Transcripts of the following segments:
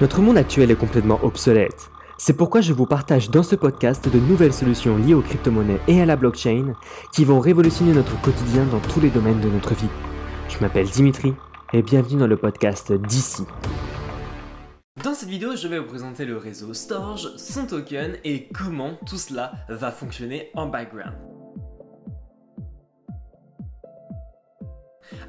Notre monde actuel est complètement obsolète. C'est pourquoi je vous partage dans ce podcast de nouvelles solutions liées aux crypto-monnaies et à la blockchain qui vont révolutionner notre quotidien dans tous les domaines de notre vie. Je m'appelle Dimitri et bienvenue dans le podcast d'ici. Dans cette vidéo, je vais vous présenter le réseau Storage, son token et comment tout cela va fonctionner en background.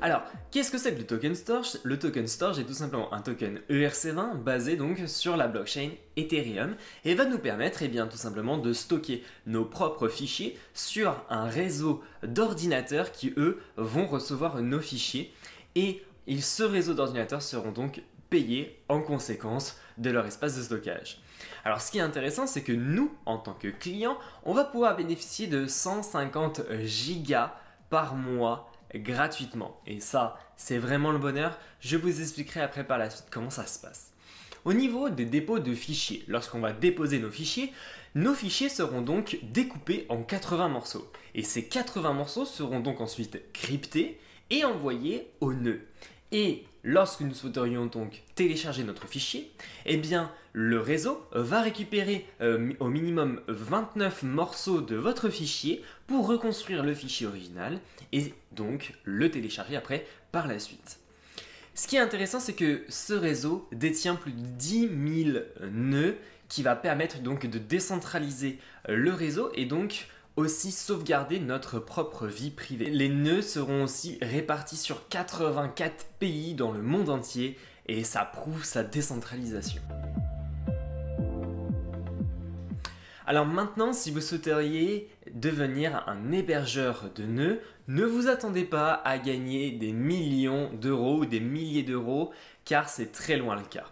Alors, qu'est-ce que c'est que le token storage? Le token storage est tout simplement un token ERC20 basé donc sur la blockchain Ethereum et va nous permettre eh bien, tout simplement de stocker nos propres fichiers sur un réseau d'ordinateurs qui eux vont recevoir nos fichiers et ce réseau d'ordinateurs seront donc payés en conséquence de leur espace de stockage. Alors ce qui est intéressant, c'est que nous, en tant que clients, on va pouvoir bénéficier de 150 gigas par mois gratuitement. Et ça, c'est vraiment le bonheur. Je vous expliquerai après par la suite comment ça se passe. Au niveau des dépôts de fichiers, lorsqu'on va déposer nos fichiers, nos fichiers seront donc découpés en 80 morceaux. Et ces 80 morceaux seront donc ensuite cryptés et envoyés au nœud. Et lorsque nous souhaiterions donc télécharger notre fichier, eh bien le réseau va récupérer euh, au minimum 29 morceaux de votre fichier pour reconstruire le fichier original et donc le télécharger après par la suite. Ce qui est intéressant, c'est que ce réseau détient plus de 10 000 nœuds qui va permettre donc de décentraliser le réseau et donc aussi sauvegarder notre propre vie privée. Les nœuds seront aussi répartis sur 84 pays dans le monde entier et ça prouve sa décentralisation. Alors maintenant, si vous souhaiteriez devenir un hébergeur de nœuds, ne vous attendez pas à gagner des millions d'euros ou des milliers d'euros, car c'est très loin le cas.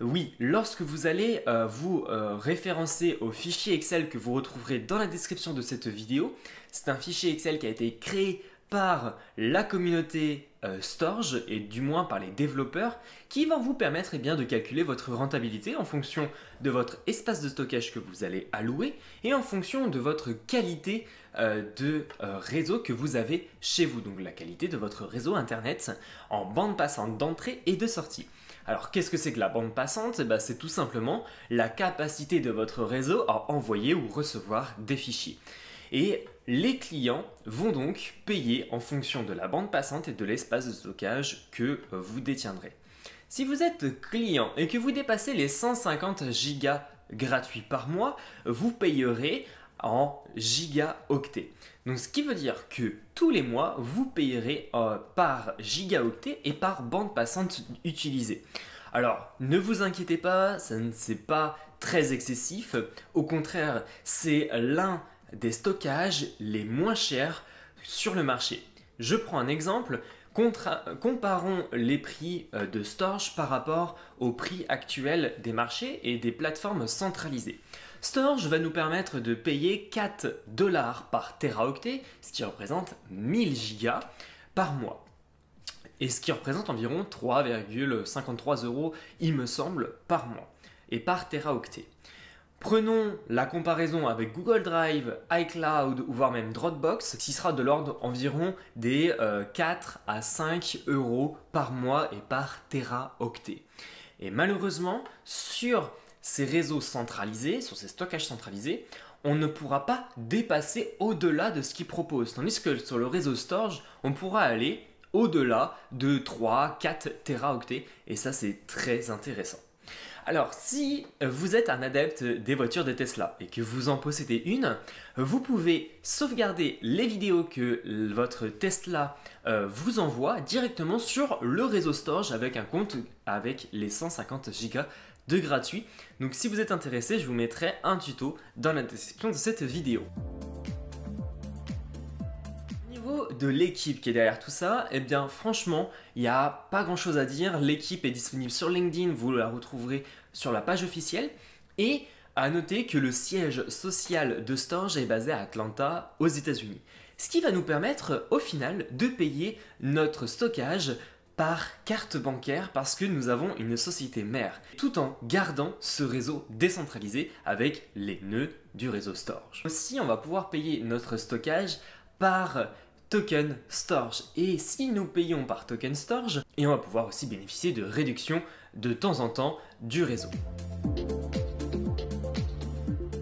Oui, lorsque vous allez euh, vous euh, référencer au fichier Excel que vous retrouverez dans la description de cette vidéo, c'est un fichier Excel qui a été créé par la communauté euh, Storge et du moins par les développeurs qui vont vous permettre eh bien, de calculer votre rentabilité en fonction de votre espace de stockage que vous allez allouer et en fonction de votre qualité de réseau que vous avez chez vous, donc la qualité de votre réseau internet en bande passante d'entrée et de sortie. Alors qu'est-ce que c'est que la bande passante? Eh ben, C'est tout simplement la capacité de votre réseau à envoyer ou recevoir des fichiers. Et les clients vont donc payer en fonction de la bande passante et de l'espace de stockage que vous détiendrez. Si vous êtes client et que vous dépassez les 150 gigas gratuits par mois, vous payerez en gigaoctets. Donc ce qui veut dire que tous les mois, vous payerez euh, par gigaoctet et par bande passante utilisée. Alors, ne vous inquiétez pas, ça ne c'est pas très excessif. Au contraire, c'est l'un des stockages les moins chers sur le marché. Je prends un exemple. comparons les prix euh, de storage par rapport au prix actuel des marchés et des plateformes centralisées. Storage va nous permettre de payer 4 dollars par teraoctet, ce qui représente 1000 gigas par mois. Et ce qui représente environ 3,53 euros, il me semble, par mois et par teraoctet. Prenons la comparaison avec Google Drive, iCloud ou voire même Dropbox, qui sera de l'ordre environ des 4 euh, à 5 euros par mois et par teraoctet. Et malheureusement, sur ces réseaux centralisés, sur ces stockages centralisés, on ne pourra pas dépasser au-delà de ce qu'ils proposent. Tandis que sur le réseau storage, on pourra aller au-delà de 3, 4 teraoctets. Et ça, c'est très intéressant. Alors, si vous êtes un adepte des voitures de Tesla et que vous en possédez une, vous pouvez sauvegarder les vidéos que votre Tesla euh, vous envoie directement sur le réseau storage avec un compte avec les 150 Go de gratuit. Donc si vous êtes intéressé, je vous mettrai un tuto dans la description de cette vidéo. Au niveau de l'équipe qui est derrière tout ça, eh bien franchement, il n'y a pas grand chose à dire. L'équipe est disponible sur LinkedIn, vous la retrouverez sur la page officielle. Et à noter que le siège social de Storage est basé à Atlanta, aux États-Unis. Ce qui va nous permettre au final de payer notre stockage par carte bancaire parce que nous avons une société mère, tout en gardant ce réseau décentralisé avec les nœuds du réseau Storage. Aussi, on va pouvoir payer notre stockage par token storage. Et si nous payons par token storage, et on va pouvoir aussi bénéficier de réductions de temps en temps du réseau.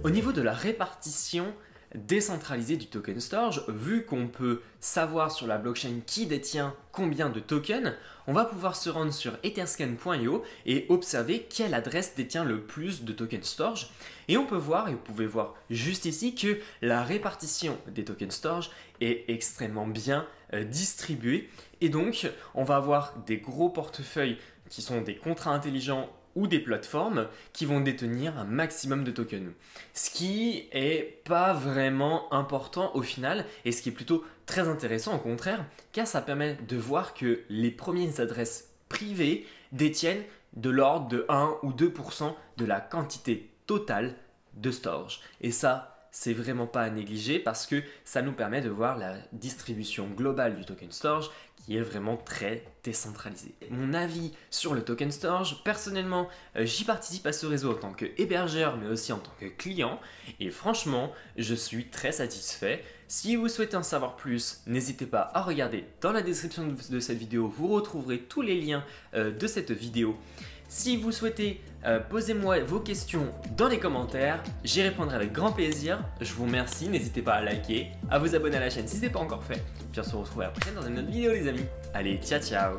Au niveau de la répartition décentralisée du token storage, vu qu'on peut savoir sur la blockchain qui détient combien de tokens, on va pouvoir se rendre sur etherscan.io et observer quelle adresse détient le plus de tokens storage. Et on peut voir, et vous pouvez voir juste ici, que la répartition des tokens storage est extrêmement bien euh, distribuée. Et donc, on va avoir des gros portefeuilles qui sont des contrats intelligents ou des plateformes qui vont détenir un maximum de tokens. Ce qui est pas vraiment important au final et ce qui est plutôt très intéressant au contraire car ça permet de voir que les premières adresses privées détiennent de l'ordre de 1 ou 2% de la quantité totale de storage. Et ça, c'est vraiment pas à négliger parce que ça nous permet de voir la distribution globale du token storage qui est vraiment très décentralisé. Mon avis sur le token storage, personnellement, euh, j'y participe à ce réseau en tant que hébergeur mais aussi en tant que client et franchement, je suis très satisfait. Si vous souhaitez en savoir plus, n'hésitez pas à regarder dans la description de cette vidéo, vous retrouverez tous les liens euh, de cette vidéo. Si vous souhaitez, euh, posez-moi vos questions dans les commentaires, j'y répondrai avec grand plaisir. Je vous remercie, n'hésitez pas à liker, à vous abonner à la chaîne si ce n'est pas encore fait. Puis on se retrouve prochaine dans une autre vidéo les amis. Allez, ciao ciao